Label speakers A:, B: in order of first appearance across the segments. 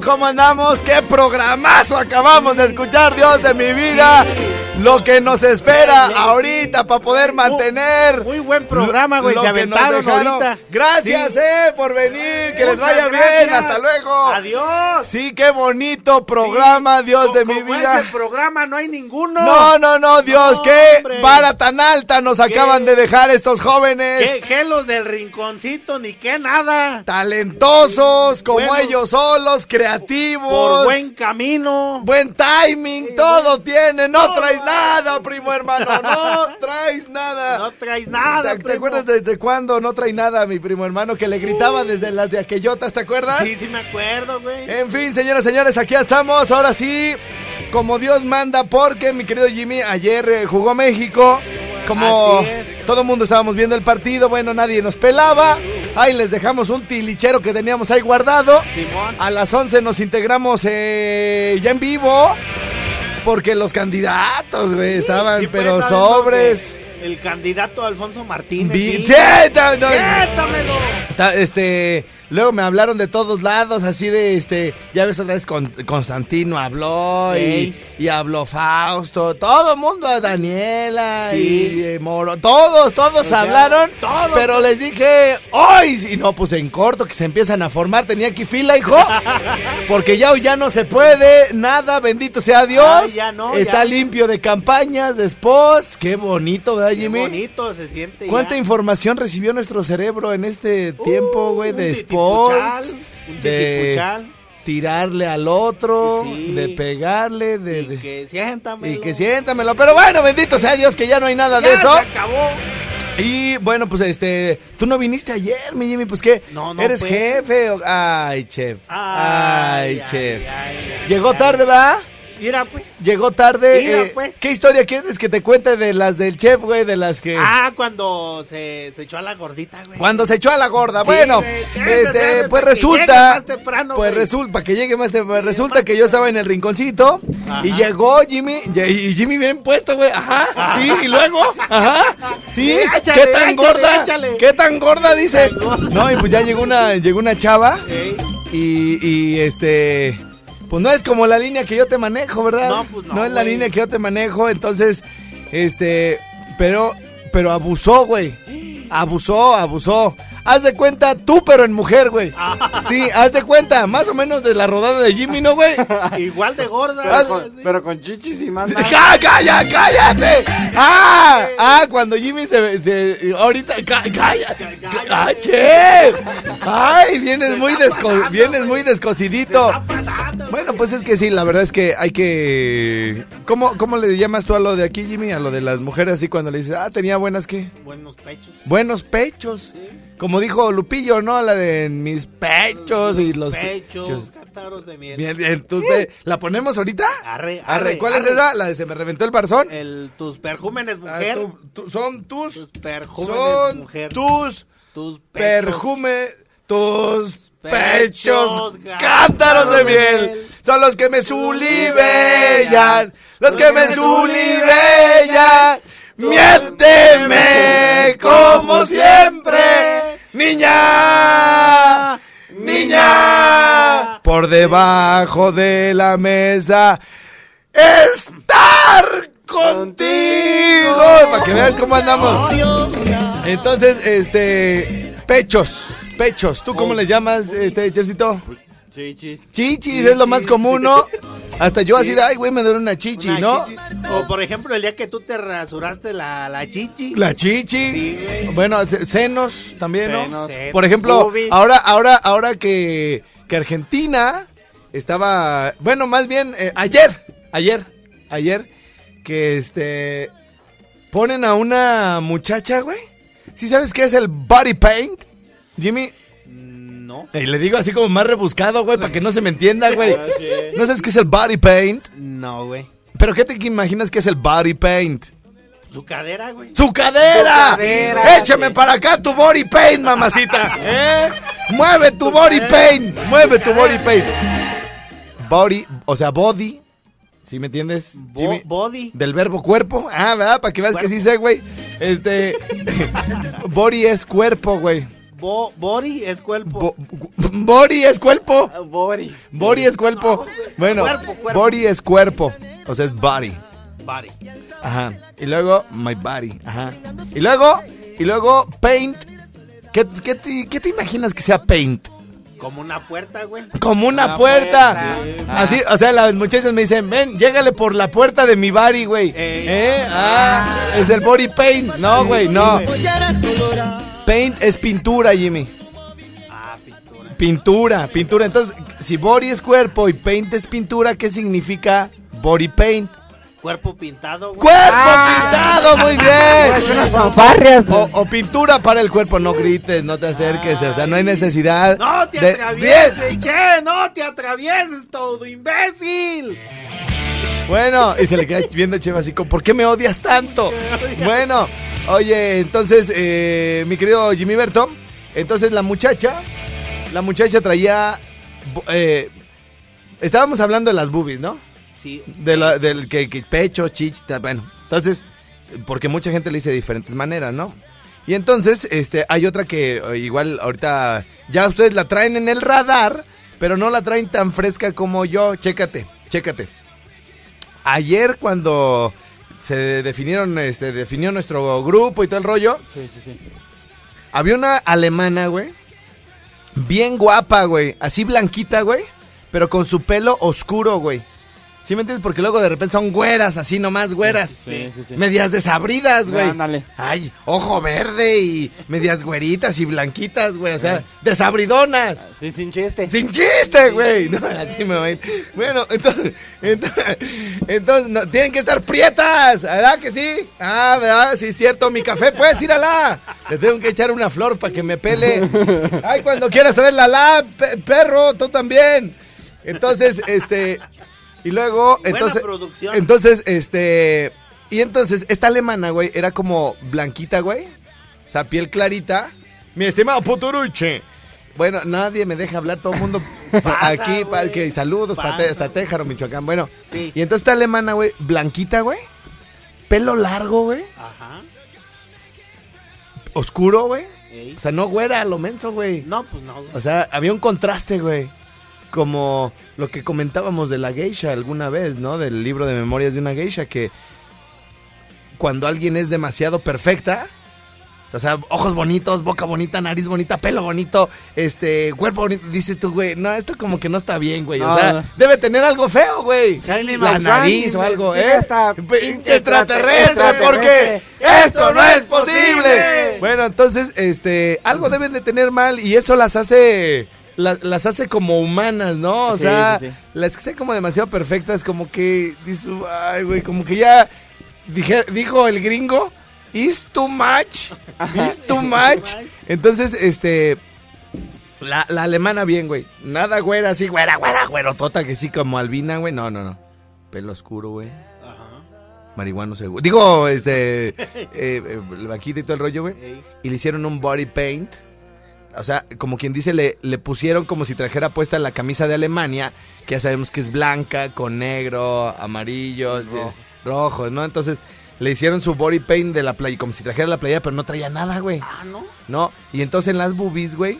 A: ¿Cómo andamos? ¡Qué programazo acabamos de escuchar, Dios de mi vida! Lo que nos espera ahorita para poder mantener.
B: Muy buen programa, güey. Se aventaron ahorita.
A: Gracias,
B: Sí.
A: eh, por venir. Que les vaya bien. Hasta luego.
B: Adiós.
A: Sí, qué bonito programa, Dios de mi vida.
B: ese programa no hay ninguno.
A: No, no, no, Dios,
B: No,
A: qué
B: hombre.
A: vara tan alta nos acaban de dejar estos jóvenes.
B: ¿Qué, qué los del rinconcito ni qué nada.
A: Talentosos, como ellos solos, creativos.
B: Por buen camino.
A: Buen timing, todo tiene, no traes nada, primo hermano, no traes nada.
B: No traes nada.
A: ¿Te, te
B: primo.
A: acuerdas desde cuándo no trae nada, mi primo hermano? Que le gritaba desde las de aquellotas, ¿te acuerdas?
B: Sí, sí me acuerdo, güey.
A: En fin, señoras, señores, aquí estamos, ahora sí, como Dios manda, porque mi querido Jimmy ayer eh, jugó México, como todo el mundo estábamos viendo el partido, bueno, nadie nos pelaba, ahí les dejamos un tilichero que teníamos ahí guardado,
B: Simón.
A: a las 11 nos integramos eh, ya en vivo, porque los candidatos, güey, estaban,
B: Sí,
A: pero sobres.
B: El candidato Alfonso Martínez.
A: Vi- Este, luego me hablaron de todos lados, así de, este, ya ves otra vez con, Constantino habló y, habló Fausto, todo el mundo, Daniela
B: Sí.
A: y eh, Moro, todos, todos
B: sea,
A: hablaron,
B: todos.
A: pero les dije, hoy, y no, pues en corto, que se empiezan a formar, tenía aquí fila, hijo, porque ya, ya no se puede, nada, bendito sea Dios,
B: ya no,
A: está
B: ya.
A: limpio de campañas, de spots, qué bonito, ¿verdad,
B: Qué bonito se siente.
A: ¿Cuánta
B: ya.
A: información recibió nuestro cerebro en este tiempo, güey? De
B: titipuchal,
A: sport,
B: un
A: de tirarle al otro,
B: Sí.
A: de pegarle, de...
B: y que siéntamelo.
A: y que siéntamelo. Pero bueno, bendito sea Dios que ya no hay nada
B: Ya
A: de eso.
B: se acabó.
A: Y bueno, pues este, tú no viniste ayer, mi Jimmy, pues qué,
B: No, no,
A: eres
B: pues.
A: jefe. Ay, chef. Ay,
B: Ay,
A: chef.
B: ay, ay,
A: Llegó tarde. ¿va?
B: Mira, pues.
A: Llegó tarde.
B: Mira,
A: eh,
B: pues.
A: ¿Qué historia quieres que te cuente de las del chef, güey? De las que...
B: Ah, cuando se, se echó a la gordita, güey.
A: Cuando se echó a la gorda.
B: Sí,
A: bueno,
B: güey,
A: este, pues
B: para que llegue
A: resulta.
B: más temprano,
A: pues
B: güey.
A: resulta, para que llegue más temprano. Resulta que yo estaba en el rinconcito y llegó Jimmy. Y Jimmy bien puesto, güey. Ajá. Sí, y luego. Ajá. Sí.
B: Échale,
A: ¿Qué tan
B: échale,
A: gorda?
B: échale.
A: ¿Qué tan gorda? Dice. No, y pues ya llegó una, llegó una chava.
B: Ey.
A: Y, y este. Pues no es como la línea que yo te manejo, ¿verdad?
B: No, pues no,
A: es la línea que yo te manejo, entonces, este, pero, pero abusó, güey. Abusó, abusó. Haz de cuenta tú, pero en mujer, güey.
B: Ah.
A: Sí, haz de cuenta, más o menos de la rodada de Jimmy, ¿no, güey?
B: Igual de gorda.
A: Ah,
B: güey, sí.
C: Pero con chichis y más.
A: ¡Cá- ¡Calla, cállate! ¡Ah! ¡Ah! Cuando Jimmy se. se- ahorita. cá- ¡Calla! ¡Ay, che! ¡Ay! Vienes muy, desco, vienes muy descosidito.
B: Pasando,
A: Bueno, pues es que sí, la verdad es que hay que. ¿Cómo, ¿Cómo le llamas tú a lo de aquí, Jimmy? A lo de las mujeres, así cuando le dices, ah, tenía buenas, ¿qué?
B: Buenos pechos.
A: Buenos pechos. Como dijo Lupillo, ¿no? La de mis pechos y los.
B: Pechos, cántaros de miel.
A: Tú ve- ¿La ponemos ahorita?
B: Arre,
A: Arre,
B: arre,
A: ¿Cuál es esa? La de se me reventó el barzón.
B: El, tus perjúmenes,
A: Ah,
B: mujer.
A: son tus.
B: tus perjúmenes,
A: Son
B: mujer.
A: tus
B: tus pechos.
A: perfume. Tus
B: Pechos,
A: pechos, cántaros de miel, son los que me sulibellan, los que me sulibellan. Miénteme como siempre, niña, niña, por debajo de la mesa, estar contigo. Para que vean cómo andamos. Entonces, este, pechos, pechos. ¿Tú cómo les llamas, este, chefcito?
C: Chichis.
A: Chichis es lo más común, ¿no? Hasta yo así de, ay, güey, me duele una chichi,
B: Una
A: ¿no?
B: chichi. O por ejemplo, el día que tú te rasuraste la, la chichi.
A: La chichi.
B: Sí,
A: bueno, se- senos también, ¿no?
B: Senos.
A: Por ejemplo, ahora, ahora, ahora que, que Argentina estaba, bueno, más bien, eh, ayer, ayer, ayer, que este, ponen a una muchacha, güey. ¿Sí sabes qué es el body paint? Jimmy,
B: No.
A: y le digo así como más rebuscado, güey, para que no se me entienda, güey. ¿No sabes qué es el body paint?
B: No, güey.
A: ¿Pero qué te imaginas que es el body paint?
B: Su cadera, güey.
A: ¡Su cadera!
B: Su cadera,
A: ¡Échame para acá tu body paint, mamacita! ¿Eh? ¡Mueve tu body paint! ¡Mueve tu body paint! Body, o sea, body. ¿Sí me entiendes?
B: Bo-
A: Jimmy?
B: body.
A: Del verbo cuerpo. Ah, ¿verdad? Para que veas que sí sé, güey. Este. body es cuerpo, güey.
B: Bo- body es cuerpo.
A: Bo- body es cuerpo.
B: Ah, body.
A: Body es cuerpo. Bueno,
B: Cuerpo, cuerpo.
A: body es cuerpo. O sea, es body.
B: Body.
A: Ajá. Y luego, my body. Ajá. Y luego, y luego, paint. ¿Qué, qué te, qué te imaginas que sea paint?
B: Como una puerta, güey.
A: Como una,
B: Una
A: puerta.
B: puerta.
A: Así, o sea, las muchachas me dicen, ven, llégale por la puerta de mi body, güey.
B: Ey.
A: ¿Eh? Ah, es el body paint. No, güey, no. Paint es pintura, Jimmy.
B: Ah, pintura.
A: Pintura, pintura. Entonces, si body es cuerpo y paint es pintura, ¿qué significa body paint?
B: Cuerpo pintado, güey.
A: ¡Cuerpo pintado! ¡Muy bien!
C: Fanfarrias.
A: O, o pintura para el cuerpo, no grites, no te acerques, o sea, no hay necesidad.
B: No te
A: de-
B: atravieses, che, no te atravieses, todo imbécil.
A: Bueno, y se le queda viendo a Cheva así como, ¿por qué me odias tanto? Bueno, oye, entonces, eh, mi querido Jimmy Berto, entonces la muchacha, la muchacha traía, eh, estábamos hablando de las boobies, ¿no?
B: Sí.
A: De la, del que, que pecho, chichita, bueno. Entonces, porque mucha gente le dice de diferentes maneras, ¿no? Y entonces, este, hay otra que eh, igual ahorita ya ustedes la traen en el radar, pero no la traen tan fresca como yo. Chécate, chécate. Ayer cuando se definieron, este, definió nuestro grupo y todo el rollo,
C: Sí, sí, sí.
A: había una alemana, güey. Bien guapa, güey. Así blanquita, güey. Pero con su pelo oscuro, güey. ¿Sí me entiendes? Porque luego de repente son güeras, así nomás güeras.
C: Sí, sí, sí.
A: Medias desabridas, güey.
C: Ándale.
A: Ay, ojo verde y medias güeritas y blanquitas, güey. O sea, desabridonas.
C: Sí, sin chiste.
A: Sin chiste, güey. No, así me va a ir. Bueno, entonces, entonces, entonces no, tienen que estar prietas, ¿verdad que sí? Ah, ¿verdad? Sí, es cierto. Mi café, pues, írala. Le tengo que echar una flor para que me pele. Ay, cuando quieras traerla, la, pe- perro, tú también. Entonces, este, y luego,
B: Buena
A: entonces,
B: producción.
A: entonces, este, y entonces, esta alemana, güey, era como blanquita, güey. O sea, piel clarita. Mi estimado Puturuche. Bueno, nadie me deja hablar, todo el mundo
B: Pasa,
A: aquí, pa-
B: güey.
A: que saludos para hasta Téjaro, Michoacán. Bueno,
B: Sí.
A: y entonces esta alemana, güey, blanquita, güey. Pelo largo, güey.
B: Ajá.
A: Oscuro, güey.
B: Ey.
A: O sea, no güera, lo menso, güey.
B: No, pues no. güey.
A: O sea, había un contraste, güey. Como lo que comentábamos de la geisha alguna vez, ¿no? Del libro de memorias de una geisha, que cuando alguien es demasiado perfecta, o sea, ojos bonitos, boca bonita, nariz bonita, pelo bonito, este, cuerpo bonito, dices tú, güey, no, esto como que no está bien, güey. O sea,
C: no.
A: debe tener algo feo, güey. La nariz o algo, ¿eh? extraterrestre. porque esto no es posible. Bueno, entonces, este, algo deben de tener mal y eso las hace, las, las hace como humanas, ¿no? O
C: Sí,
A: sea,
C: sí, sí.
A: las que estén como demasiado perfectas, como que, dices, ay, güey, como que ya, dije, dijo el gringo, is too much, is too much. Entonces, este, la, la alemana bien, güey, nada güera, así, güera, güera, güerotota, que sí, como albina, güey, no, no, no. Pelo oscuro, güey.
B: Ajá.
A: Marihuano seguro. Digo, este. Eh, eh, el vaquita y todo el rollo, güey.
B: Ey.
A: Y le hicieron un body paint. O sea, como quien dice, le, le pusieron como si trajera puesta la camisa de Alemania, que ya sabemos que es blanca, con negro, amarillo, rojo, ¿no? Entonces, le hicieron su body paint de la playa, como si trajera la playa, pero no traía nada, güey.
B: Ah, ¿no?
A: ¿No? Y entonces en las boobies, güey,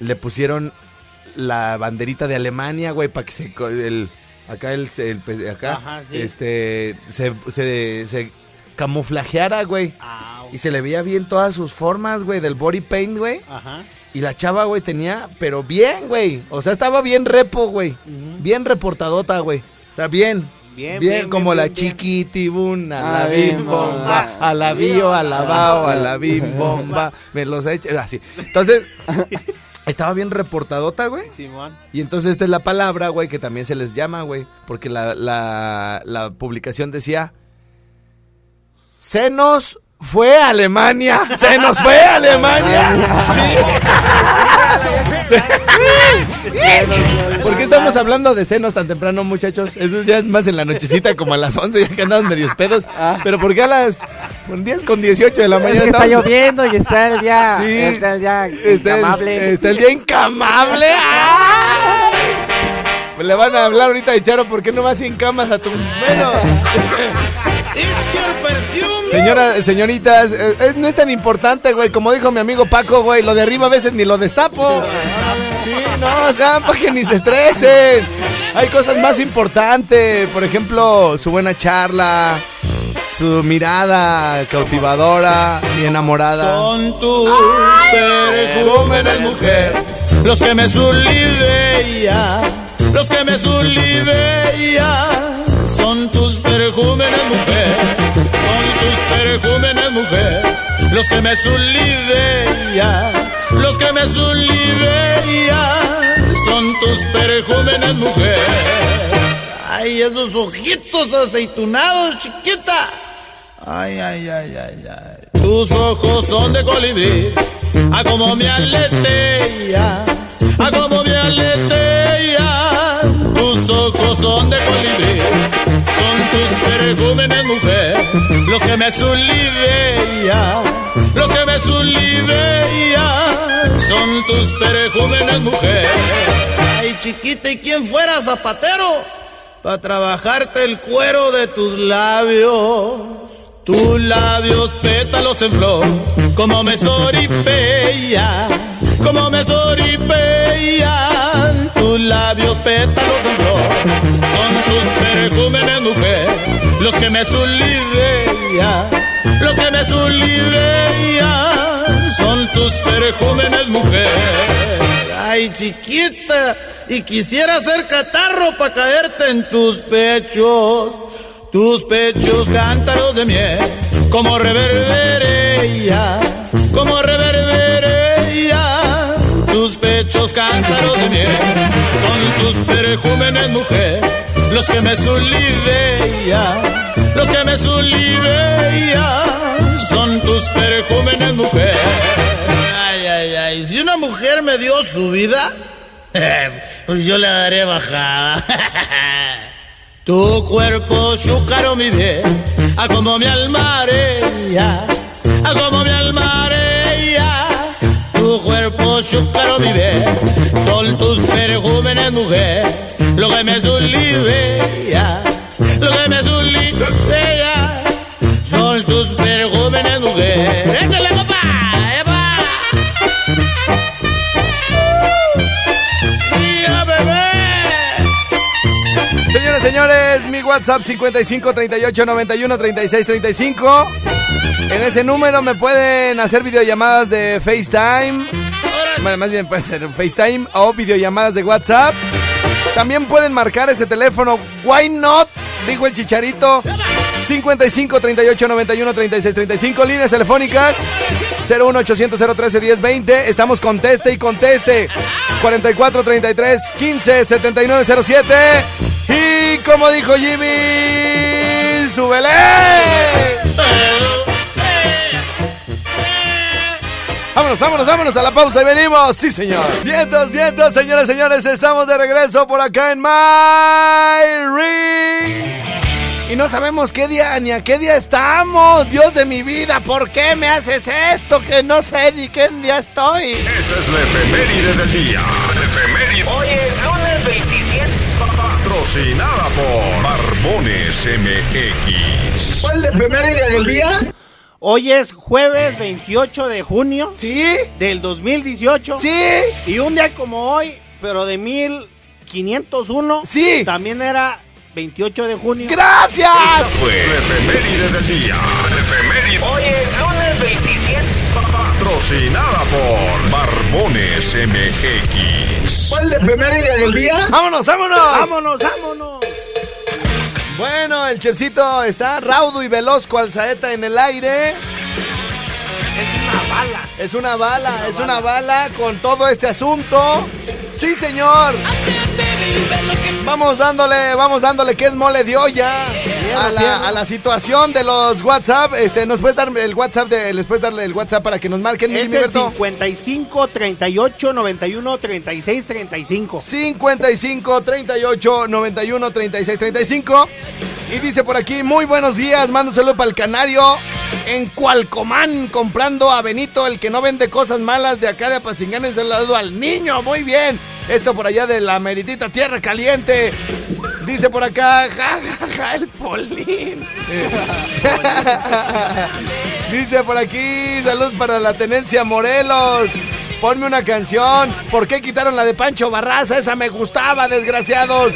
A: le pusieron la banderita de Alemania, güey, para que se... El, acá el... acá,
B: Ajá, sí.
A: este... Se, se, se camuflajeara, güey.
B: Ah,
A: Y se le veía bien todas sus formas, güey, del body paint, güey.
B: Ajá.
A: Y la chava, güey, tenía, pero bien, güey. O sea, estaba bien repo, güey. Bien reportadota, güey. O sea, bien.
B: Bien,
A: Bien,
B: bien,
A: como
B: bien,
A: la chiquitibuna, a la bim
C: bien,
A: bomba,
C: ah,
A: a la bio, a la bao, a la bim bomba. Me los he hecho, así. Entonces, estaba bien reportadota, güey.
B: Simón.
A: Y entonces esta es la palabra, güey, que también se les llama, güey. Porque la, la, la publicación decía Se nos fue a Alemania. Se nos fue a Alemania. Sí. ¿Por qué estamos hablando de senos tan temprano, muchachos? Eso ya es más en la nochecita, como a las 11, ya que andamos medios pedos. Pero ¿por qué a las 10 con 18 de la
C: Es
A: mañana
C: que está
A: estamos-
C: lloviendo y está el día,
A: Sí,
C: está el día
A: Está el,
C: incamable.
A: está el día incamable. ¡Ay! Le van a hablar ahorita de Charo, ¿por qué no vas sin camas a tu bueno? Señoras, señoritas, no es tan importante, güey. Como dijo mi amigo Paco, güey, lo de arriba a veces ni lo destapo. Sí, no, o sea, para que ni se estresen. Hay cosas más importantes. Por ejemplo, su buena charla, su mirada cautivadora y enamorada.
D: Son tus perejúmenes, mujer, los que me sulliveía, los que me sulliveía. Son tus perejúmenes, mujer, tus perejúmenes, mujer, los que me sulliveía, los que me sulliveía. Son tus perejúmenes, mujer. Ay, esos ojitos aceitunados, chiquita. Ay, ay, ay, ay, ay. Tus ojos son de colibrí, a como me aletea, a como me aletea. Tus ojos son de colibrí, son tus perejúmenes, mujer, los que me sulliveía, los que me sulliveía. Son tus perejúmenes, mujer. Ay, chiquita, ¿y quién fuera zapatero? para trabajarte el cuero de tus labios. Tus labios pétalos en flor, como me soripeya, como me soripeyan. Tus labios pétalos en flor, son tus perejúmenes, mujer, los que me sulivean, los que me sulivean. Son tus perejúmenes, mujer. Ay, chiquita, y quisiera ser catarro para caerte en tus pechos. Tus pechos cántaros de miel, como reverberea, como reverberea. Tus pechos cántaros de miel, son tus perejúmenes, mujer, los que me sulivean, los que me sulivean. Son tus perejúmenes, mujer. Ay, ay, ay, si una mujer me dio su vida, pues yo le daré bajada. Tu cuerpo, chúcaro, mi bien, a como mi almarea, a como mi almarea. Tu cuerpo, chúcaro, mi bien, son tus perejúmenes, mujer, lo que me sulivea, lo que me sulivea, son tus perejúmenes,
A: Señores, mi WhatsApp 55 38 91 36 35. En ese número me pueden hacer videollamadas de FaceTime. Bueno, más bien puede ser FaceTime o videollamadas de WhatsApp. También pueden marcar ese teléfono. Why not? Dijo el chicharito. 55 38 91 36 35. Líneas telefónicas 01 800 013 1020. Estamos conteste y conteste. 44 33 15 79 07. Y como dijo Jimmy, súbele. Vámonos, vámonos, vámonos a la pausa y venimos. Sí, señor. Vientos, vientos, señores, señores. Estamos de regreso por acá en My Ring. Y no sabemos qué día ni a qué día estamos. Dios de mi vida, ¿por qué me haces esto? Que no sé ni qué día estoy.
E: Esta es la efeméride del día. Patrocinada por Barbones MX.
A: ¿Cuál de efeméride del día?
B: Hoy es jueves 28 de junio
A: ¿Sí?
B: del 2018.
A: ¿Sí?
B: Y un día como hoy, pero de 1501,
A: Sí.
B: también era 28 de junio.
A: ¡Gracias!
E: Esta fue la efeméride del día. Efeméride. Hoy es lunes 27. Patrocinada por Barbones MX.
A: ¿Cuál de efeméride del día? ¡Vámonos, vámonos!
B: Vámonos, vámonos.
A: Bueno, el chefcito está raudo y veloz cual saeta en el aire.
B: Es una bala.
A: Es una bala, es una bala con todo este asunto. Sí, señor. Vamos dándole, vamos dándole que es mole de olla a la, a la situación de los WhatsApp. Este, nos puedes dar el WhatsApp de, les puedes darle el WhatsApp para que nos marquen,
B: Es el
A: Berto.
B: 55 38 91 36 35.
A: 55 38 91 36 35 y dice por aquí muy buenos días saludo para el canario en Cualcomán comprando a Benito el que no vende cosas malas de acá de Apazinganes del lado al niño muy bien esto por allá de la meritita tierra caliente dice por acá ja ja ja el polín dice por aquí saludos para la tenencia Morelos Ponme una canción. ¿Por qué quitaron la de Pancho Barraza? Esa me gustaba, desgraciados.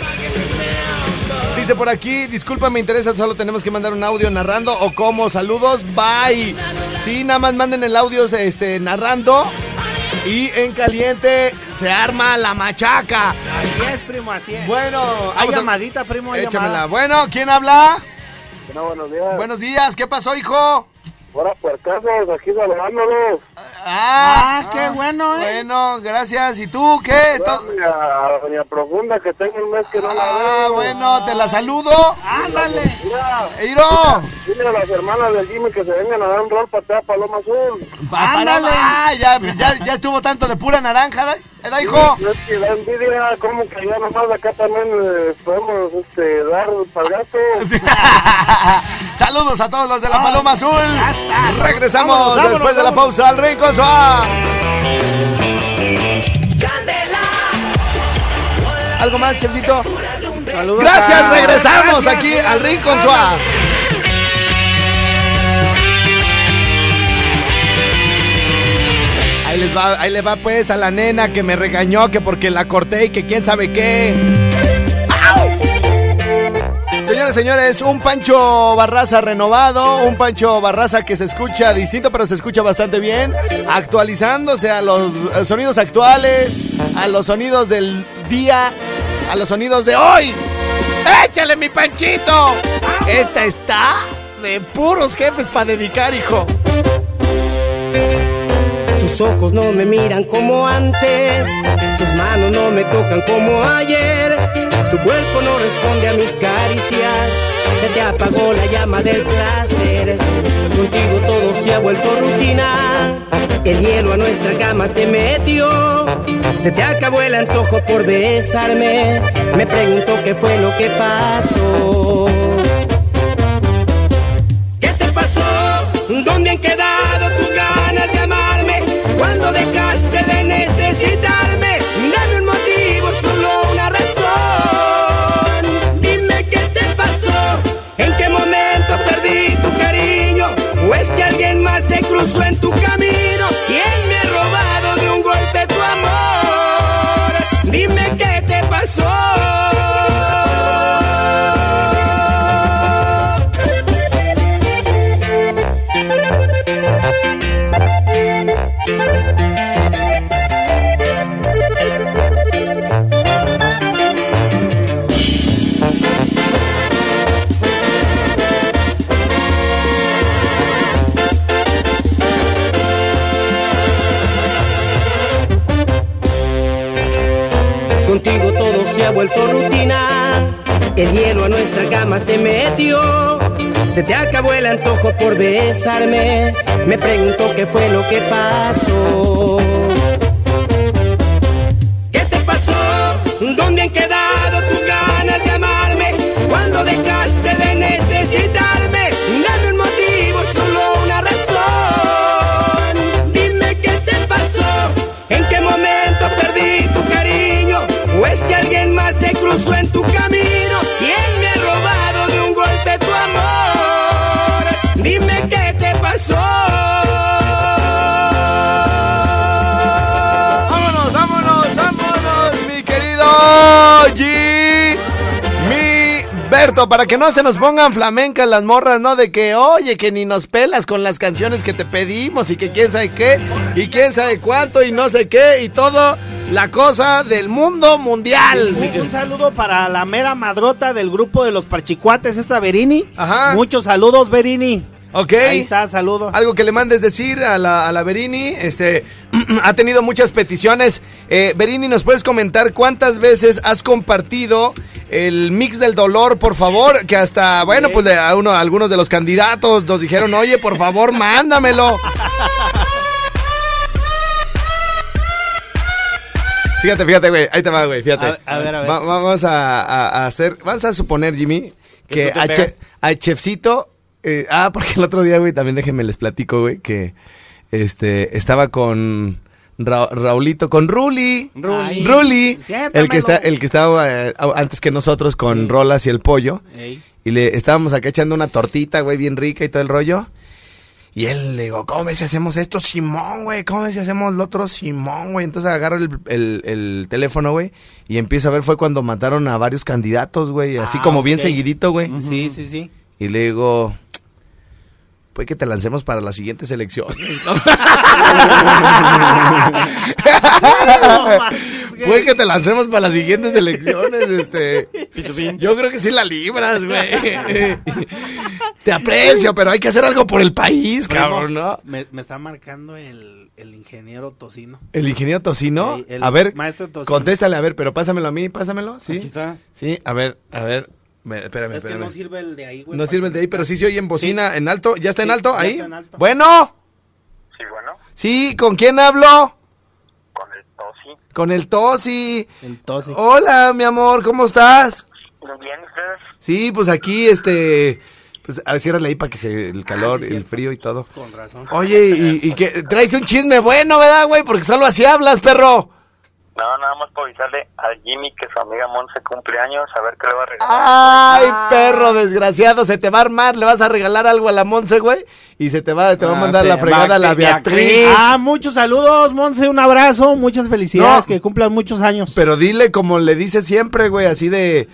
A: Dice por aquí, disculpa, me interesa, solo tenemos que mandar un audio narrando o cómo. Saludos, bye. Sí, nada más manden el audio este, narrando. Y en caliente se arma la machaca.
B: Así es, primo, así es.
A: Bueno,
B: hay llamadita, primo, hay
A: Échamela.
B: llamada.
A: Bueno, ¿quién habla?
F: Bueno, buenos días.
A: Buenos días, ¿qué pasó, hijo?
F: Ahora por caso, aquí saludándolos.
A: Ah,
B: Ah, qué bueno, ¿eh?
A: Bueno, gracias. ¿Y tú qué? To-
F: A Doña Profunda, que tengo un mes que no la
A: Ah,
F: veo.
A: bueno, te la saludo.
B: Ándale.
F: Mira,
A: ¡Iro!
F: dile a las hermanas del Jimmy que se vengan a dar un rol para acá, Paloma Azul.
A: Ándale. Ah, ya, ya, ya estuvo tanto de pura naranja, ¿da, ¿da, hijo?
F: No es que da envidia, como que ya nomás acá también eh, podemos este, dar gasto.
A: Sí. Saludos a todos los de la Paloma Azul. Regresamos
B: Vámonos, vámonos,
A: después de la
B: vámonos.
A: pausa al Rincón Suá. ¿Algo más, Chefcito?
B: Saludos
A: Gracias,
B: a-
A: regresamos
B: Gracias,
A: aquí al Rincón Suá. Ahí les va, le va pues a la nena que me regañó que porque la corté y que quién sabe qué. Señores, señores, un Pancho Barraza renovado, un Pancho Barraza que se escucha distinto, pero se escucha bastante bien, actualizándose a los eh, sonidos actuales, a los sonidos del día, a los sonidos de hoy. ¡Échale mi Panchito! Esta está de puros jefes para dedicar, hijo.
G: Tus ojos no me miran como antes, tus manos no me tocan como ayer, tu cuerpo no responde a mis caricias, se te apagó la llama del placer, contigo todo se ha vuelto rutina, el hielo a nuestra cama se metió, se te acabó el antojo por besarme, me pregunto qué fue lo que pasó. ¿Qué te pasó? ¿Dónde han quedado tus ganas de amarme? ¿Cuándo dejaste de necesitarme? Dame un motivo, solo una razón. Dime qué te pasó. ¿En qué momento Se te acabó el antojo por besarme. Me pregunto qué fue lo que pasó. ¿Qué te pasó? ¿Dónde han quedado tus ganas de amarme? ¿Cuándo dejaste de necesitarme?
A: G. Mi Berto, para que no se nos pongan flamencas las morras, ¿no? De que, oye, que ni nos pelas con las canciones que te pedimos y que quién sabe qué, y quién sabe cuánto, y no sé qué, y todo la cosa del mundo mundial.
B: Un, un saludo para la mera madrota del grupo de los parchicuates, esta Berini.
A: Ajá.
B: Muchos saludos, Berini.
A: Ok.
B: Ahí está, saludo.
A: Algo que le mandes decir a la, a la Berini, este, ha tenido muchas peticiones. Eh, Berini, ¿nos puedes comentar cuántas veces has compartido el mix del dolor, por favor? Que hasta, bueno, pues a uno, algunos de los candidatos nos dijeron, oye, por favor, mándamelo. Fíjate, fíjate, güey, ahí te va, güey, fíjate.
B: A- a ver, a ver.
A: Va- vamos a, hacer, vamos a suponer, Jimmy, que
B: te
A: a. Che- a Chefcito, eh, ah, porque el otro día, güey, también déjenme les platico, güey, que este estaba con Ra- Raulito, con Ruli,
B: Ruli.
A: Ruli, el que está, el que estaba eh, antes que nosotros con Rolas y el pollo,
B: Ey.
A: y le estábamos acá echando una tortita, güey, bien rica y todo el rollo. Y él le digo, ¿cómo ves si hacemos esto, Simón, güey? ¿Cómo ves si hacemos lo otro, Simón, güey? Entonces agarro el, el- el teléfono, güey, y empiezo a ver, fue cuando mataron a varios candidatos, güey, así
B: Ah,
A: como bien seguidito, güey.
B: Sí, sí, sí.
A: Y le digo, pues que te lancemos para las siguientes elecciones. Puede que te lancemos para las siguientes elecciones, este. Yo creo que sí la libras, güey. Te aprecio, pero hay que hacer algo por el país, cabrón, ¿no?
B: Me, me está marcando el, el ingeniero Tocino.
A: El ingeniero Tocino.
B: Sí, el
A: a ver,
B: maestro Tocino.
A: contéstale, a ver, pero pásamelo a mí, pásamelo, ¿sí?
B: Aquí está.
A: Sí, a ver, a ver. Me- Espérame,
B: Es que
A: espérame.
B: no sirve el de ahí, güey.
A: No sirve el de ahí, pero sí se oye en bocina en alto. ¿Ya está en
B: Sí,
A: alto?
B: ya
A: Ahí.
B: está en alto.
A: Bueno.
F: Sí, bueno,
A: Sí, ¿con quién hablo?
F: con el Tosi.
A: Con el Tosi.
B: El Tosi.
A: Hola, mi amor, ¿cómo estás?
F: Muy bien, ustedes.
A: Sí, pues aquí, este, pues, a ver, ciérrale ahí para que se, el calor,
B: sí,
A: el
B: cierto.
A: frío y todo.
B: Con razón.
A: Oye, y, y que traes un chisme bueno, ¿verdad, güey? Porque solo así hablas, perro.
F: No, nada más para avisarle a Jimmy que su amiga Monse cumple años, a ver qué le va a regalar.
A: Ay, perro desgraciado, se te va a armar, le vas a regalar algo a la Monse, güey, y se te va, te va a
C: Ah,
A: mandar la fregada a la Beatriz.
B: Ah, muchos saludos, Monse, un abrazo, muchas felicidades,
A: No.
B: que cumplan muchos años.
A: Pero dile como le dice siempre, güey, así de,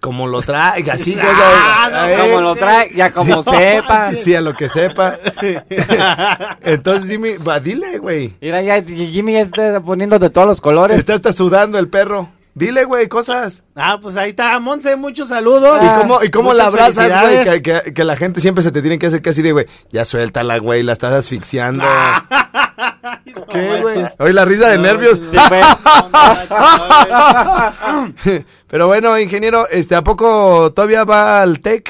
A: como lo trae, así.
B: Ah, no,
A: a ver.
C: Como lo trae, ya como sepa.
A: Sí, a lo que sepa. Entonces, Jimmy, va, dile, güey.
C: Mira, ya Jimmy ya está poniendo de todos los colores.
A: Está hasta sudando el perro. Dile, güey, cosas.
B: Ah, pues ahí está, Monse, muchos saludos.
A: ¿Y cómo, y cómo la abrazas, güey? Que, que- que la gente siempre se te tiene que hacer casi de, güey, ya suéltala, güey, la estás asfixiando. ¿Qué, güey? Oye, la risa de nervios.
C: Sí.
A: Pero bueno, ingeniero, este, ¿a poco todavía va al TEC?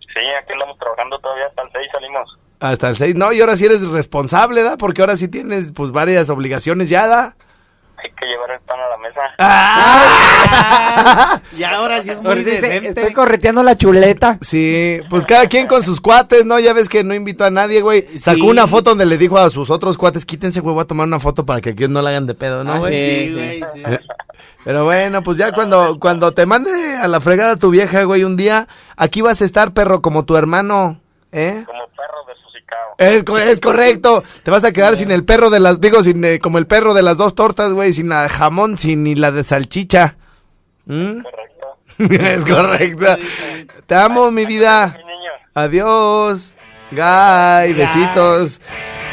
F: Sí, aquí estamos trabajando todavía hasta el 6 salimos.
A: Hasta el 6. No, y ahora sí eres responsable, ¿da? Porque ahora sí tienes, pues, varias obligaciones ya, ¿da?
F: Hay que llevar el pan a la mesa.
A: ¡Ah!
B: Y ahora sí es muy
C: Ahorita dice,
B: decente.
C: estoy correteando la chuleta.
A: Sí, pues cada quien con sus cuates, ¿no? Ya ves que no invitó a nadie, güey. Sacó
B: Sí.
A: una foto donde le dijo a sus otros cuates, quítense, güey, voy a tomar una foto para que aquí no la hagan de pedo, ¿no,
C: Ah,
A: güey?
B: Sí,
C: Sí,
B: güey, sí.
A: Pero bueno, pues ya cuando, cuando te mande a la fregada tu vieja, güey, un día, aquí vas a estar, perro, como tu hermano, ¿eh?
F: Como perro.
A: Es, es correcto. Te vas a quedar sin el perro de las, digo, sin, eh, como el perro de las dos tortas, güey, sin la jamón, sin ni la de salchicha. ¿Mm?
F: Correcto.
A: es correcto. Te amo, mi vida.
F: Mi niño.
A: Adiós. Guy, besitos.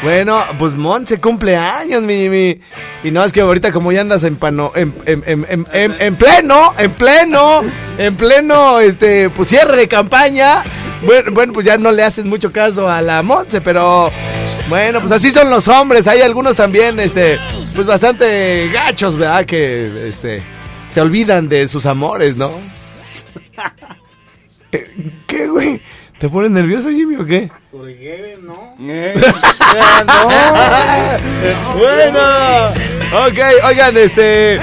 A: Bueno, pues Monse cumple años, mi, mi. Y no, es que ahorita como ya andas en pano, en, en, en, en, en- en pleno, en pleno, en pleno, este, pues cierre de campaña. Bueno, bueno, pues ya no le haces mucho caso a la Monse, pero bueno, pues así son los hombres. Hay algunos también, este, pues bastante gachos, ¿verdad? Que, este, se olvidan de sus amores, ¿no? Eh, ¿Qué, güey? ¿Te pones nervioso, Jimmy, o qué?
B: ¿Por qué no?
A: bueno, ok, oigan, este.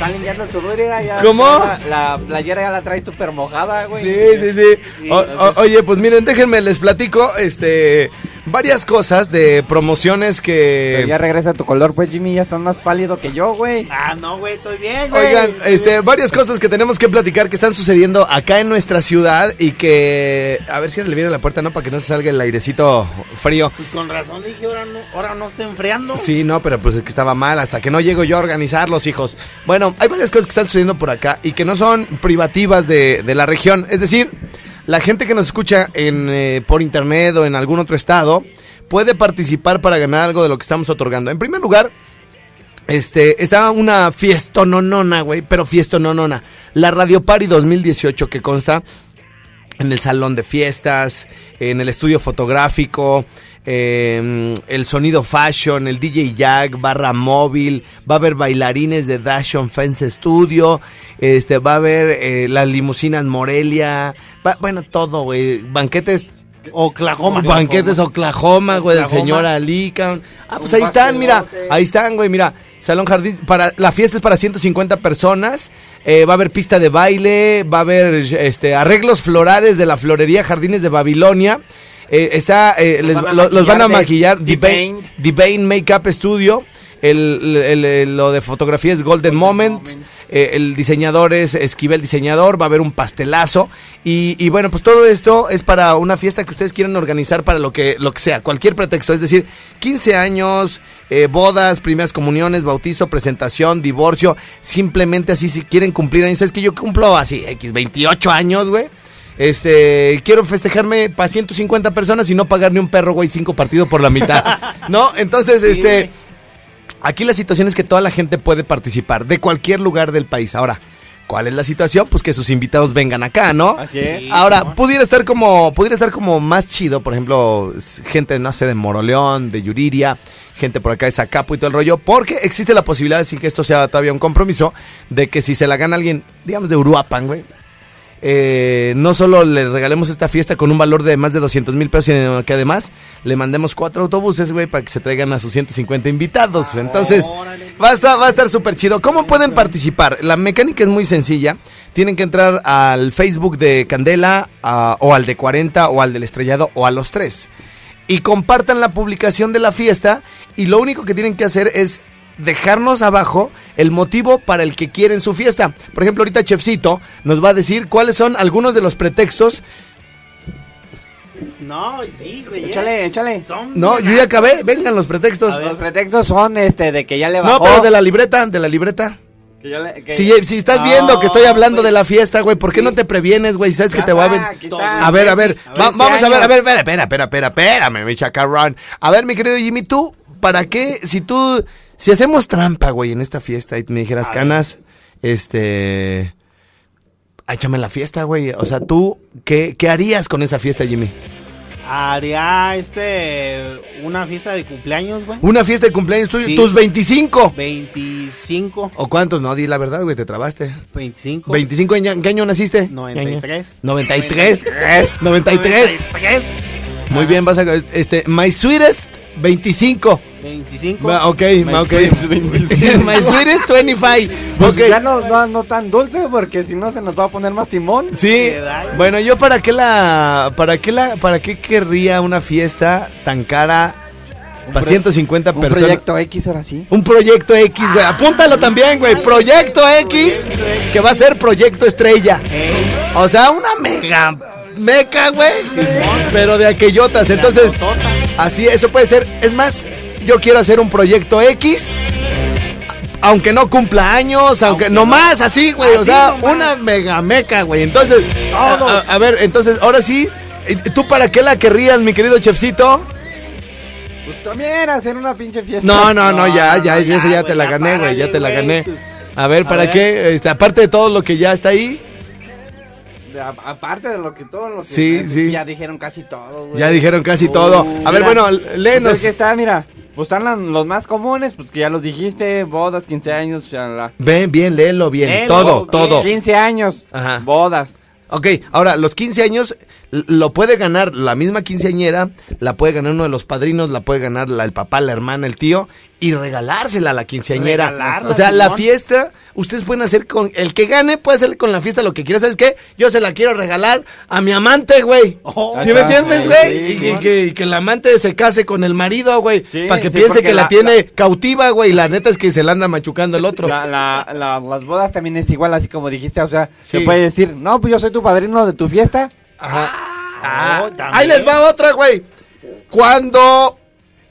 C: Están limpiando el sudor, ya, ya-
A: ¿Cómo?
C: La, la playera ya la trae súper mojada, güey.
A: Sí, sí, sí. O- o- oye, pues miren, déjenme les platico, este, varias cosas de promociones
C: Pero ya
A: que.
C: regresa tu color, pues Jimmy ya estás más pálido que yo, güey.
B: Ah, no, güey, estoy bien, güey.
A: Oigan, este, varias cosas que tenemos que platicar que están sucediendo acá en nuestra ciudad y que, a ver si le viene la puerta, ¿no? Para que no se salga el airecito frío.
B: Pues con razón dije, ahora no, ahora no está enfriando.
A: Sí, no, pero pues es que estaba mal hasta que no llego yo a organizar los hijos. Bueno, hay varias cosas que están sucediendo por acá y que no son privativas de, de la región. Es decir, la gente que nos escucha en, eh, por internet o en algún otro estado puede participar para ganar algo de lo que estamos otorgando. En primer lugar, este, estaba una fiestononona, güey, pero fiestononona. La Radio Party 2018 que consta en el salón de fiestas, en el estudio fotográfico, eh, el sonido fashion, el DJ Jack, barra móvil, va a haber bailarines de Dashon Fence Studio, este, va a haber eh, las limusinas Morelia, va- bueno, todo, güey, banquetes
B: Oklahoma.
A: Banquetes Oklahoma, güey, del señor Ali. Ah, pues ahí están, mira. Ahí están, güey, mira. Salón Jardín. Para, la fiesta es para 150 personas. eh, va a haber pista de baile. Va a haber este, arreglos florales de la florería Jardines de Babilonia. Eh, está, eh, les-
C: van
A: los van a
C: maquillar de
A: maquillar. Divane, Divane Makeup Studio. El, el- el- lo de fotografía es Golden, Moment. eh, el diseñador es Esquivel Diseñador. Va a haber un pastelazo. Y, y bueno, pues todo esto es para una fiesta que ustedes quieran organizar para lo que, lo que sea, cualquier pretexto. Es decir, 15 años, eh, bodas, primeras comuniones, bautizo, presentación, divorcio. Simplemente así, si quieren cumplir años. Es que yo cumplo así, X, 28 años, güey. Este, quiero festejarme para 150 personas y no pagar ni un perro, güey, cinco partidos por la mitad. ¿No? Entonces, este. Aquí la situación es que toda la gente puede participar de cualquier lugar del país. Ahora, ¿cuál es la situación? Pues que sus invitados vengan acá, ¿no?
C: Así es.
A: Ahora, pudiera estar como, pudiera estar como más chido, por ejemplo, gente, no sé, de Moroleón, de Yuriria, gente por acá de Zacapo y todo el rollo, porque existe la posibilidad, sin que esto sea todavía un compromiso, de que si se la gana alguien, digamos, de Uruapan, güey, eh, no solo le regalemos esta fiesta con un valor de más de 200 mil pesos, sino que además le mandemos cuatro autobuses, güey, para que se traigan a sus 150 invitados. Entonces, va a estar, va a estar súper chido. ¿Cómo pueden participar? La mecánica es muy sencilla. Tienen que entrar al Facebook de Candela, a- o al de 40, o al del estrellado, o a los tres. Y compartan la publicación de la fiesta. Y lo único que tienen que hacer es dejarnos abajo el motivo para el que quieren su fiesta. Por ejemplo, ahorita Chefcito nos va a decir cuáles son algunos de los pretextos.
B: No, sí, güey.
C: Échale, échale.
B: Son
A: No, yo ya acabé. Vengan los pretextos.
C: Los pretextos son este de que ya le
A: No,
C: bajó.
A: pero de la libreta, de la libreta.
C: que ya le- que-
A: Si, si estás viendo que estoy hablando de la fiesta, güey, ¿por qué no te previenes, güey? Sabes que te voy a ver. A ver, a ver, va- vamos a ver, a ver, espera, espera, espera, espera, espérame, mi chacarrón. A ver, mi querido Jimmy, tú, ¿para qué? Si tú, si hacemos trampa, güey, en esta fiesta y me dijeras, canas, este, échame la fiesta, güey. O sea, tú, ¿qué, qué harías con esa fiesta, Jimmy?
B: Haría este. Una fiesta de cumpleaños, güey.
A: Una fiesta de cumpleaños tuyo,
B: Sí.
A: tus 25.
B: 25.
A: ¿O cuántos? No, di la verdad, güey, te trabaste.
B: 25.
A: 25, ¿en qué año naciste?
B: 93.
A: 93. 93.
B: 93.
A: Muy bien, vas a. Este, My Sweetest 25.
B: 25.
A: Va, ok,
C: My
A: ok.
C: sweetest 25.
A: My Sweetest 25.
C: Pues
A: ok.
C: ya no, no, no tan dulce porque si no se nos va a poner más timón.
A: Sí. Bueno, yo para qué la. ¿Para qué la. ¿Para qué querría una fiesta tan cara para
C: pro-
A: 150
C: Un
A: personas?
C: proyecto X ahora sí.
A: Un proyecto X, güey. Apúntalo también, güey. Proyecto X, que va a ser proyecto estrella. O sea, una mega meca, güey. Pero de aquellotas. Entonces, así, eso puede ser. Es más, yo quiero hacer un proyecto X. Aunque no cumpla años, aunque, nomás así, güey. O sea,
B: nomás.
A: una mega meca, güey. Entonces, a,
B: Todos.
A: a- a ver, entonces, ahora sí. ¿y ¿Tú para qué la querrías, mi querido chefcito?
C: Pues también hacer una pinche fiesta.
A: No, no, no, ya, ya,
B: no,
A: ya, esa ya te la gané, güey, ya te la gané.
B: pues,
A: A ver, ¿para qué? Este, aparte de todo lo que ya está ahí,
C: De- a- aparte de lo que todo lo que
A: Sí,
C: pues,
A: sí.
C: ya dijeron casi todo, güey.
A: ya dijeron casi todo. A ver,
C: Mira,
A: bueno,
C: Pues
A: léenos.
C: es que está, mira, pues están los más comunes, pues que ya los dijiste, bodas, 15 años, la-
A: Ven, bien, léelo bien.
B: Léelo
A: todo,
B: bien.
A: todo.
C: 15 años,
A: Ajá.
C: bodas.
A: Ok, ahora, los 15 años lo puede ganar la misma quinceañera, la puede ganar uno de los padrinos, la puede ganar la- el papá, la hermana, el tío, y regalársela a la quinceañera.
B: Regalarla,
A: o sea, la fiesta, ustedes pueden hacer con, el que gane puede hacer con la fiesta lo que quiera. ¿Sabes qué? Yo se la quiero regalar a mi amante, güey.
B: Oh,
A: ¿Sí me entiendes, güey?
C: sí,
A: y, y que, y que el amante se case con el marido, güey.
C: Sí,
A: para que
C: sí,
A: piense que la,
C: la-
A: tiene cautiva, güey. Y la neta es que se la anda machucando el otro.
C: La- la- la- las bodas también es igual, así como dijiste, o sea, se puede decir, no, pues yo soy tu padrino de tu fiesta.
A: Ajá.
B: Ah,
A: Ah, ahí les va otra, güey. Cuando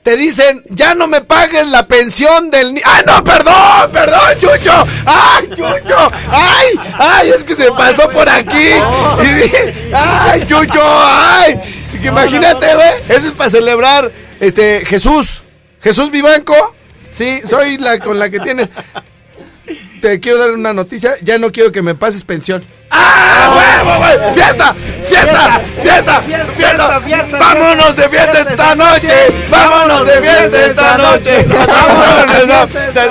A: te dicen, ya no me pagues la pensión del ni ¡Ah, no, perdón! ¡Perdón, Chucho! ¡Ay, Chucho! ¡Ay! ¡Ay, es que se pasó por aquí! Y dije, ¡Ay, Chucho! ¡Ay! Imagínate, güey. Eso es para celebrar, este, Jesús. Jesús Vivanco. Sí, soy la con la que tienes. Te quiero dar una noticia. Ya no quiero que me pases pensión. ¡Ah, huevo! ¡Fiesta! ¡Fiesta! ¡Fiesta! ¡Fiesta!
B: fiesta,
A: ¡Vámonos de fiesta esta noche! ¡Vámonos de fiesta esta noche! ¡Vámonos de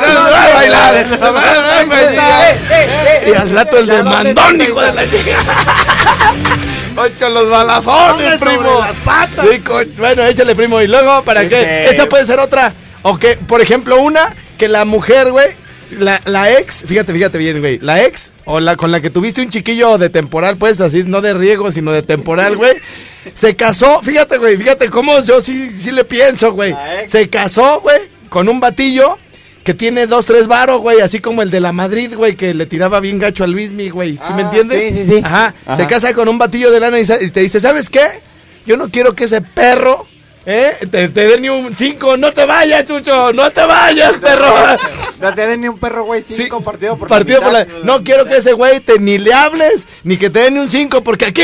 A: bailar! Y al rato el demandón, hijo de la chica. Ocho los balazones, primo. bueno, échale, primo. ¿Y luego para qué?
C: Este-
A: Esta puede ser otra. O que, por ejemplo, una que la mujer, güey, la, la ex, fíjate, fíjate bien, güey. La ex, o la con la que tuviste un chiquillo de temporal, pues, así, no de riego, sino de temporal, güey. Se casó, fíjate, güey, fíjate cómo yo sí, sí le pienso, güey. Se casó, güey, con un batillo que tiene dos, tres varos, güey, así como el de la Madrid, güey, que le tiraba bien gacho al Luismi, güey. ¿Sí me
C: Ah,
A: entiendes?
C: sí, sí, sí.
A: Ajá. Se casa con un batillo de lana y, y te dice, ¿sabes qué? Yo no quiero que ese perro, ¿eh? Te, te dé ni un cinco. No te vayas, Chucho. No te vayas, perro.
C: No te den ni un perro, güey, cinco
A: Sí,
C: partido por
A: partido por la-. No quiero que ese güey te ni le hables, ni que te dé ni un 5, porque aquí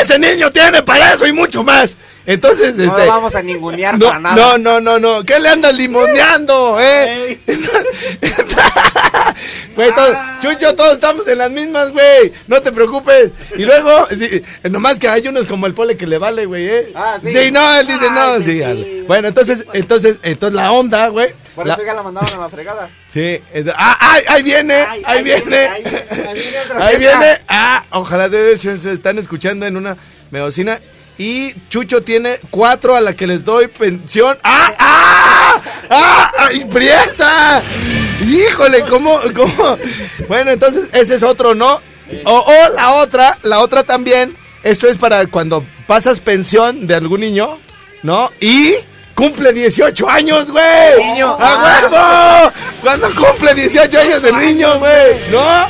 A: ese niño tiene para eso y mucho más. Entonces,
C: No
A: este.
C: lo vamos a ningunear
A: no,
C: para nada.
A: no, no, no, no. ¿Qué le andas limoneando, eh? Güey, todos- Chucho, todos estamos en las mismas, güey. No te preocupes. Y luego, sí, nomás que hay unos como el pole que le vale, güey, ¿eh?
C: Ah, sí.
A: no, él dice no,
B: Ay,
A: sí.
B: sí, sí.
A: Bueno, entonces, entonces, entonces la onda, güey.
C: Por
A: la-
C: eso ya la mandaron a la fregada.
A: Sí. Ah, ay, ahí viene,
B: Ay,
A: ahí viene.
B: ahí viene otra
A: Ahí
B: fiesta.
A: viene. Ah, ojalá de se se están escuchando en una medicina. Y Chucho tiene cuatro a la que les doy pensión. ¡Ah! ¡Ah! ¡Ah! ¡Ay, prieta! Híjole, ¿cómo, cómo? Bueno, entonces ese es otro, ¿no? O, o la otra, la otra también. Esto es para cuando pasas pensión de algún niño, ¿no? Y cumple 18 años, güey.
C: Niño.
A: ¡A huevo! Cuando cumple 18 años el niño, güey. ¿No?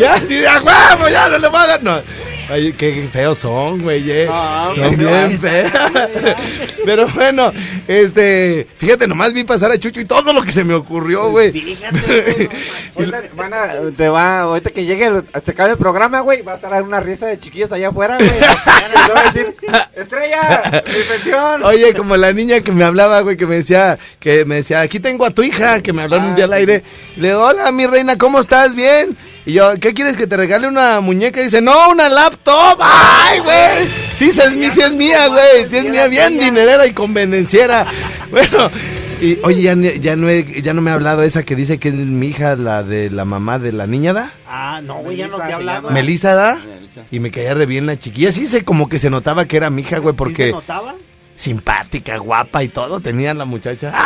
A: Ya, sí, a huevo, ya no le dar. No. Ay, qué feos son, güey. eh.
C: No,
A: son bien feos. Pero bueno, este. Fíjate, nomás vi pasar a Chucho y todo lo que se me ocurrió, güey.
B: Fíjate,
C: Ahorita van a, te va, ahorita que llegue, el- hasta acabe el programa, güey, va a estar una risa de chiquillos allá afuera, güey. Y va a decir, estrella, mi pensión.
A: Oye, como la niña que me hablaba, güey, que me decía, que me decía, aquí tengo a tu hija, que me hablaron un día al aire. Le digo, hola, mi reina, ¿cómo estás? ¿Bien? Y yo, ¿qué quieres que te regale una muñeca? Y dice, no, una laptop. ¡Ay, güey! Sí, sí es, mi- sí es mía, güey. Sí es mía, bien dinerera y convenenciera. Bueno, y oye, ya, ni- ya, no he- ya no me ha hablado esa que dice que es mi hija, la de la mamá de la niña, ¿da?
B: Ah, no, güey, ya no te he hablado.
C: llama.
A: Melissa, ¿da? Y me caía re bien la chiquilla. Sí, se, como que se notaba que era mi hija, güey,
B: ¿Sí
A: porque
B: se notaba?
A: Simpática, guapa y todo tenía la muchacha.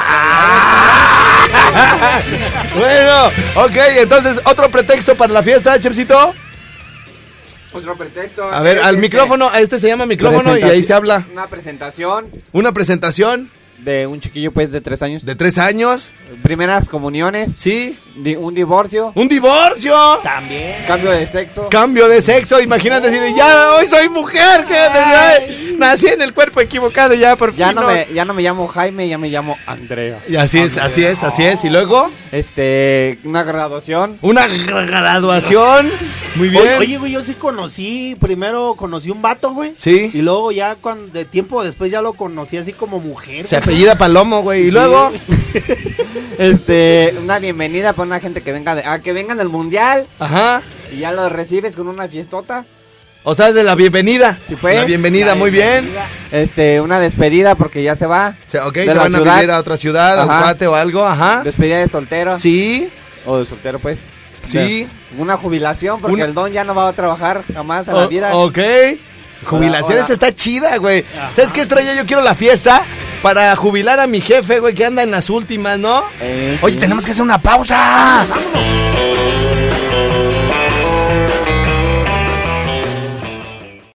A: bueno, ok, entonces otro pretexto para la fiesta, Chepsito.
C: Otro pretexto.
A: A ver,
C: es,
A: al
C: este,
A: micrófono, a este se llama micrófono y ahí se habla.
C: Una presentación
A: Una presentación
C: de un chiquillo, pues, de tres años.
A: de tres años,
C: Primeras comuniones,
A: ¿sí?
C: di- un divorcio,
A: Un divorcio,
B: También.
C: cambio de sexo.
A: cambio de sexo, imagínate decir, ya hoy soy mujer, que nací en el cuerpo equivocado, ya por
C: Ya
A: fin,
C: no, me, ya no me llamo Jaime, ya me llamo Andrea.
A: Y así es, así es, así es. Y luego,
C: Este, una graduación.
A: una graduación. Muy bien.
B: Oye, Oye, güey, yo sí conocí, primero conocí un vato, güey.
A: Sí.
B: Y luego ya cuando, de tiempo después ya lo conocí así como mujer.
A: Se
B: güey.
A: apellida Palomo, güey. Y luego,
C: Este, una bienvenida para una gente que venga de, a que vengan del mundial
A: ajá.
C: y ya lo recibes con una fiestota.
A: O sea, de la bienvenida.
C: Sí, pues.
A: La bienvenida,
B: La
A: muy bien.
C: Este, una despedida porque ya se va.
A: Se, ok,
C: De
A: se van a vivir a otra ciudad, a un cuate o algo, ajá.
C: Despedida de soltero.
A: Sí,
C: O de soltero, pues.
A: Sí.
C: De- una jubilación porque
A: Una-
C: el don ya no va a trabajar jamás a la vida.
A: ok. Jubilaciones
C: Hola.
A: está chida, güey. ¿Sabes qué estrella? Yo quiero la fiesta para jubilar a mi jefe, güey, que anda en las últimas, ¿no?
C: Eh,
A: Oye, tenemos que hacer una pausa.